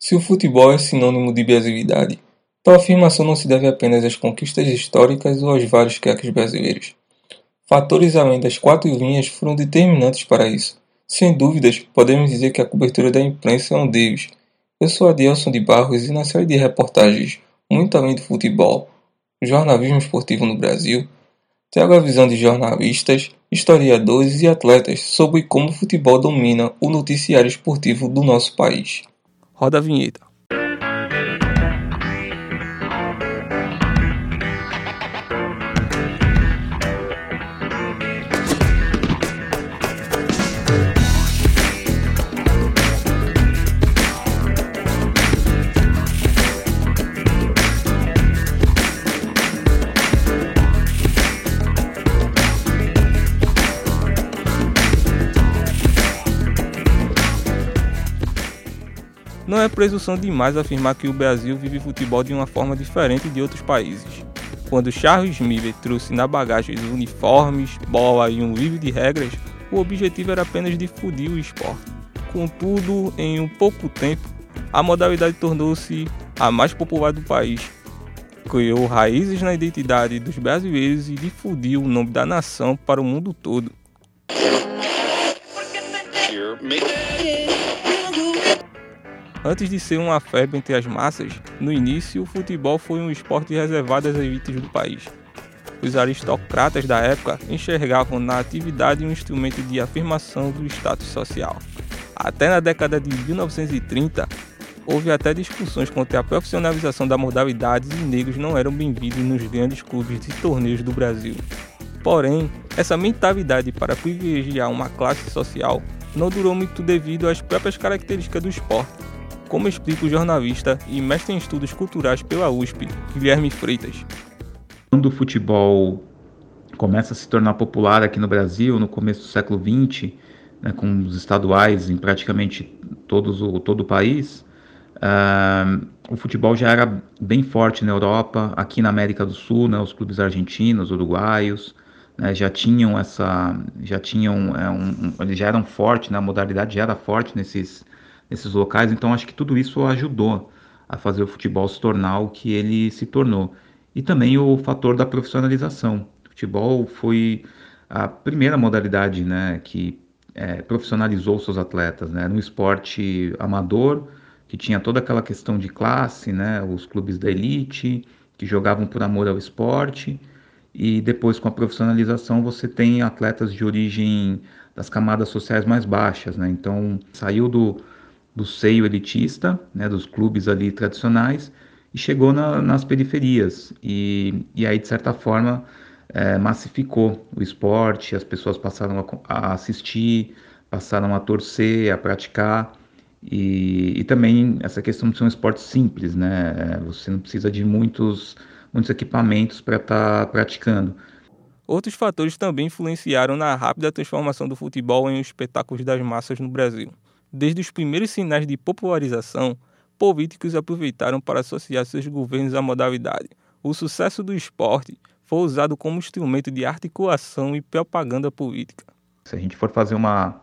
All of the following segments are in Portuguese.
Se o futebol é sinônimo de brasilidade, tal afirmação não se deve apenas às conquistas históricas ou aos vários craques brasileiros. Fatores além das quatro linhas foram determinantes para isso. Sem dúvidas, podemos dizer que a cobertura da imprensa é um deles. Eu sou Adilson de Barros e na série de reportagens Muito Além do Futebol, Jornalismo Esportivo no Brasil, trago a visão de jornalistas, historiadores e atletas sobre como o futebol domina o noticiário esportivo do nosso país. Roda a vinheta. Presunção demais afirmar que o Brasil vive futebol de uma forma diferente de outros países. Quando Charles Miller trouxe na bagagem os uniformes, bola e um livro de regras, o objetivo era apenas difundir o esporte. Contudo, em um pouco tempo, a modalidade tornou-se a mais popular do país. Criou raízes na identidade dos brasileiros e difundiu o nome da nação para o mundo todo. Antes de ser uma febre entre as massas, no início o futebol foi um esporte reservado às elites do país. Os aristocratas da época enxergavam na atividade um instrumento de afirmação do status social. Até na década de 1930, houve até discussões contra a profissionalização da modalidade e negros não eram bem-vindos nos grandes clubes e torneios do Brasil. Porém, essa mentalidade para privilegiar uma classe social não durou muito devido às próprias características do esporte como explica o jornalista e mestre em estudos culturais pela USP, Guilherme Freitas. Quando o futebol começa a se tornar popular aqui no Brasil, no começo do século XX, né, com os estaduais em praticamente todos o, todo o país, uh, o futebol já era bem forte na Europa, aqui na América do Sul, né, os clubes argentinos, uruguaios, né, já tinham essa, já tinham, é, um, eles já eram fortes, né, a modalidade já era forte nesses, nesses locais. Então acho que tudo isso ajudou a fazer o futebol se tornar o que ele se tornou. E também o fator da profissionalização. O futebol foi a primeira modalidade né, que é, profissionalizou seus atletas. Né, no esporte amador, que tinha toda aquela questão de classe, né, os clubes da elite, que jogavam por amor ao esporte. E depois, com a profissionalização, você tem atletas de origem das camadas sociais mais baixas. Né? Então, saiu do, do seio elitista, né, dos clubes ali tradicionais, e chegou na, nas periferias. E, e aí, de certa forma, é, massificou o esporte, as pessoas passaram a, a, assistir, passaram a torcer, a praticar. E, e também essa questão de ser um esporte simples, né? É, você não precisa de muitos, muitos equipamentos para estar tá praticando. Outros fatores também influenciaram na rápida transformação do futebol em um espetáculo das massas no Brasil. Desde os primeiros sinais de popularização, políticos aproveitaram para associar seus governos à modalidade. O sucesso do esporte foi usado como instrumento de articulação e propaganda política. Se a gente for fazer uma,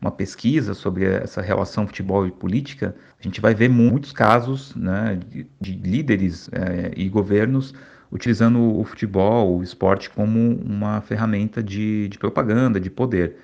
uma pesquisa sobre essa relação futebol e política, a gente vai ver muitos casos né, de, de líderes é, e governos utilizando o futebol, o esporte, como uma ferramenta de, de propaganda, de poder.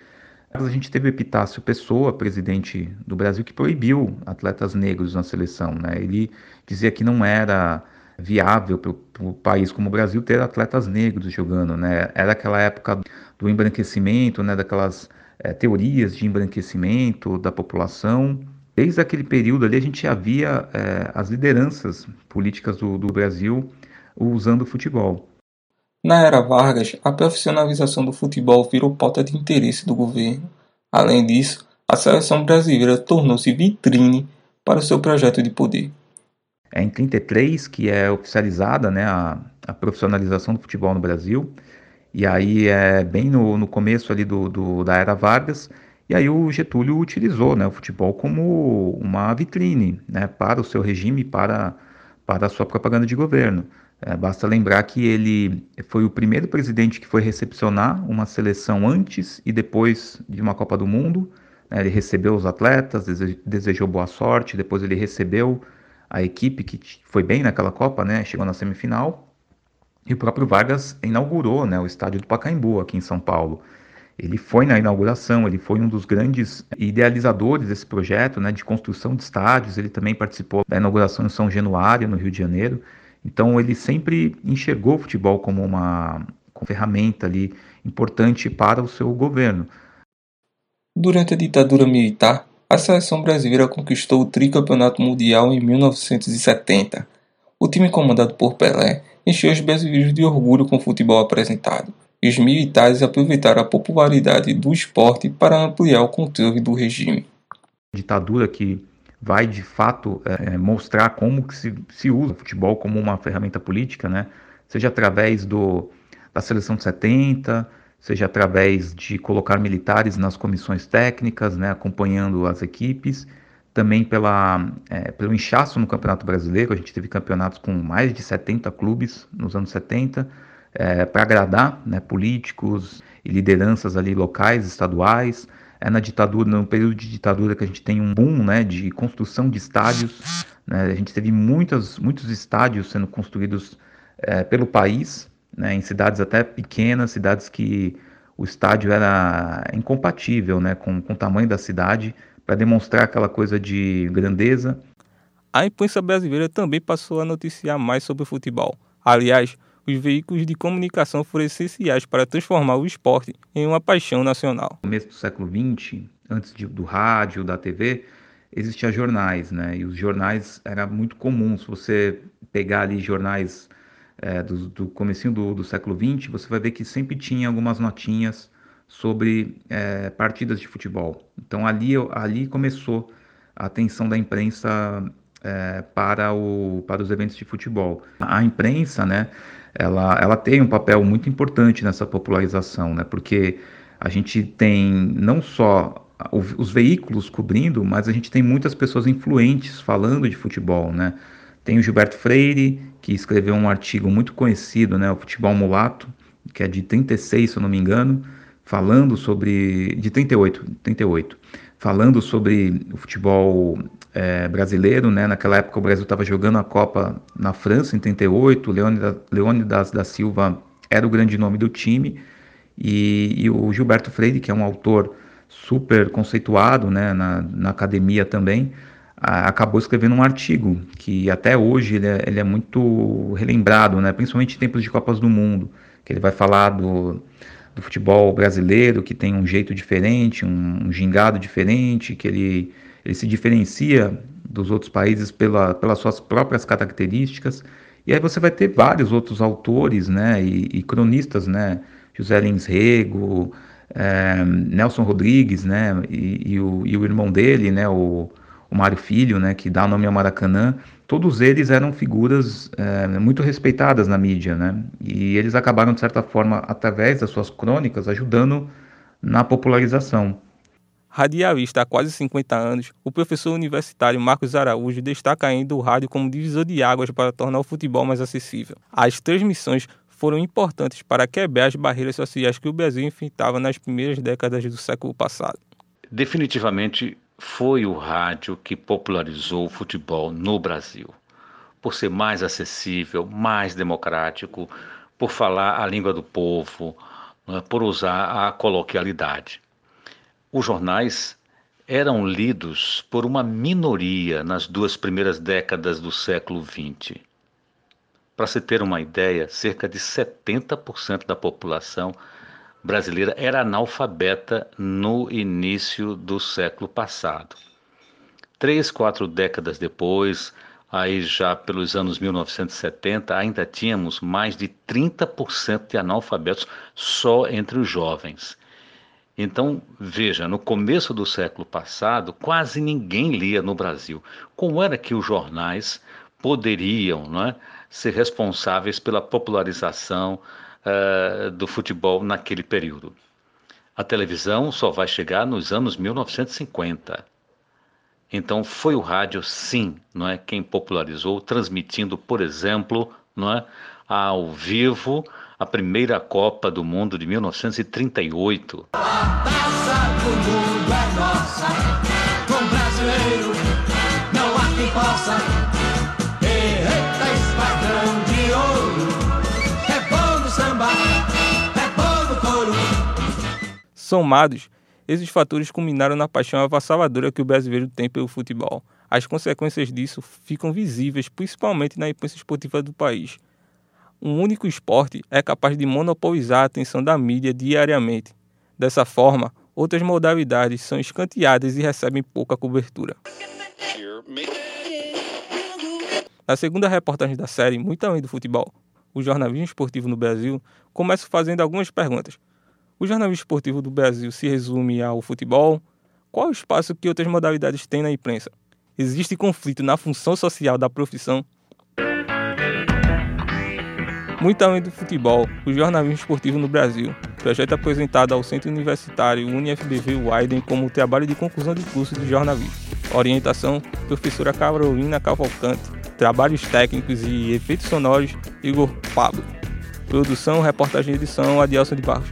A gente teve o Epitácio Pessoa, presidente do Brasil, que proibiu atletas negros na seleção. Né? Ele dizia que não era viável para o país como o Brasil ter atletas negros jogando. Né? Era aquela época do embranquecimento, né? daquelas é, teorias de embranquecimento da população. Desde aquele período ali, a gente havia é, as lideranças políticas do, do Brasil usando o futebol. Na era Vargas, a profissionalização do futebol virou pauta de interesse do governo. Além disso, a seleção brasileira tornou-se vitrine para o seu projeto de poder. É em 33 que é oficializada né, a, a profissionalização do futebol no Brasil. E aí é bem no, no começo ali do, do, da era Vargas. E aí o Getúlio utilizou né, o futebol como uma vitrine né, para o seu regime, para, para a sua propaganda de governo. É, basta lembrar que ele foi o primeiro presidente que foi recepcionar uma seleção antes e depois de uma Copa do Mundo. Né? Ele recebeu os atletas, desejou boa sorte, depois ele recebeu a equipe que foi bem naquela Copa, né? Chegou na semifinal. E o próprio Vargas inaugurou né, o estádio do Pacaembu aqui em São Paulo. Ele foi na inauguração, ele foi um dos grandes idealizadores desse projeto né, de construção de estádios. Ele também participou da inauguração em São Januário, no Rio de Janeiro. Então, ele sempre enxergou o futebol como uma, como ferramenta ali importante para o seu governo. Durante a ditadura militar, a seleção brasileira conquistou o tricampeonato mundial em 1970. O time comandado por Pelé encheu os brasileiros de orgulho com o futebol apresentado e os militares aproveitaram a popularidade do esporte para ampliar o controle do regime. Ditadura que vai de fato é, mostrar como que se, se usa o futebol como uma ferramenta política, né? seja através do, da seleção de 70, seja através de colocar militares nas comissões técnicas, né, acompanhando as equipes, também pela, é, pelo inchaço no Campeonato Brasileiro, a gente teve campeonatos com mais de 70 clubes nos anos 70, é, para agradar né, políticos e lideranças ali locais, estaduais. É na ditadura, no período de ditadura que a gente tem um boom né, de construção de estádios. Né, a gente teve muitas, muitos estádios sendo construídos é, pelo país, né, em cidades até pequenas, cidades que o estádio era incompatível né, com, com o tamanho da cidade, para demonstrar aquela coisa de grandeza. A imprensa brasileira também passou a noticiar mais sobre o futebol. Aliás, os veículos de comunicação foram essenciais para transformar o esporte em uma paixão nacional. No começo do século XX, antes de, do rádio, da TV, existiam jornais, né? E os jornais era muito comum. Se você pegar ali jornais é, do, do comecinho do, do, século XX, você vai ver que sempre tinha algumas notinhas sobre é, partidas de futebol. Então ali, ali começou a atenção da imprensa é, para, o, para os eventos de futebol. A imprensa, né, ela, ela tem um papel muito importante nessa popularização, né, porque a gente tem não só os veículos cobrindo, mas a gente tem muitas pessoas influentes falando de futebol, né? Tem o Gilberto Freire, que escreveu um artigo muito conhecido, né, o Futebol Mulato, que é de 36, se eu não me engano, falando sobre de 38, 38, falando sobre o futebol é, brasileiro, né? Naquela época o Brasil estava jogando a Copa na França em 38, Leônidas, da Silva era o grande nome do time e, e, o Gilberto Freire, que é um autor super conceituado, né? Na, na academia também, a, acabou escrevendo um artigo que até hoje ele é, ele é muito relembrado, né? Principalmente em tempos de Copas do Mundo, que ele vai falar do do futebol brasileiro, que tem um jeito diferente, um, um gingado diferente, que ele ele se diferencia dos outros países pela, pelas suas próprias características. E aí você vai ter vários outros autores, né, e, e cronistas, né, José Lins Rego, é, Nelson Rodrigues, né, e, e, o, e o irmão dele, né, o, o Mário Filho, né, que dá nome ao Maracanã, todos eles eram figuras é, muito respeitadas na mídia, né, e eles acabaram, de certa forma, através das suas crônicas, ajudando na popularização. Radialista há quase 50 anos, o professor universitário Marcos Araújo destaca ainda o rádio como divisor de águas para tornar o futebol mais acessível. As transmissões foram importantes para quebrar as barreiras sociais que o Brasil enfrentava nas primeiras décadas do século passado. Definitivamente foi o rádio que popularizou o futebol no Brasil. Por ser mais acessível, mais democrático, por falar a língua do povo, né, por usar a coloquialidade. Os jornais eram lidos por uma minoria nas duas primeiras décadas do século XX. Para se ter uma ideia, cerca de 70% da população brasileira era analfabeta no início do século passado. Três, quatro décadas depois, aí já pelos anos 1970, ainda tínhamos mais de 30% de analfabetos só entre os jovens. Então, veja, no começo do século passado, quase ninguém lia no Brasil. Como era que os jornais poderiam não é, ser responsáveis pela popularização uh, do futebol naquele período? A televisão só vai chegar nos anos 1950. Então, foi o rádio, sim, não é, quem popularizou, transmitindo, por exemplo, não é, ao vivo a primeira Copa do Mundo de 1938. do mundo é nossa. Somados, esses fatores culminaram na paixão avassaladora que o brasileiro tem pelo futebol. As consequências disso ficam visíveis principalmente na imprensa esportiva do país. Um único esporte é capaz de monopolizar a atenção da mídia diariamente. Dessa forma, outras modalidades são escanteadas e recebem pouca cobertura. Na segunda reportagem da série Muito Além do Futebol, o jornalismo esportivo no Brasil, começo fazendo algumas perguntas. O jornalismo esportivo do Brasil se resume ao futebol? Qual o espaço que outras modalidades têm na imprensa? Existe conflito na função social da profissão? Muito além do futebol, o jornalismo esportivo no Brasil, projeto apresentado ao Centro Universitário UniFBV Widen como trabalho de conclusão de curso de jornalismo. Orientação, professora Carolina Cavalcante. Trabalhos técnicos e efeitos sonoros, Igor Pablo. Produção, reportagem e edição, Adielson de Barros.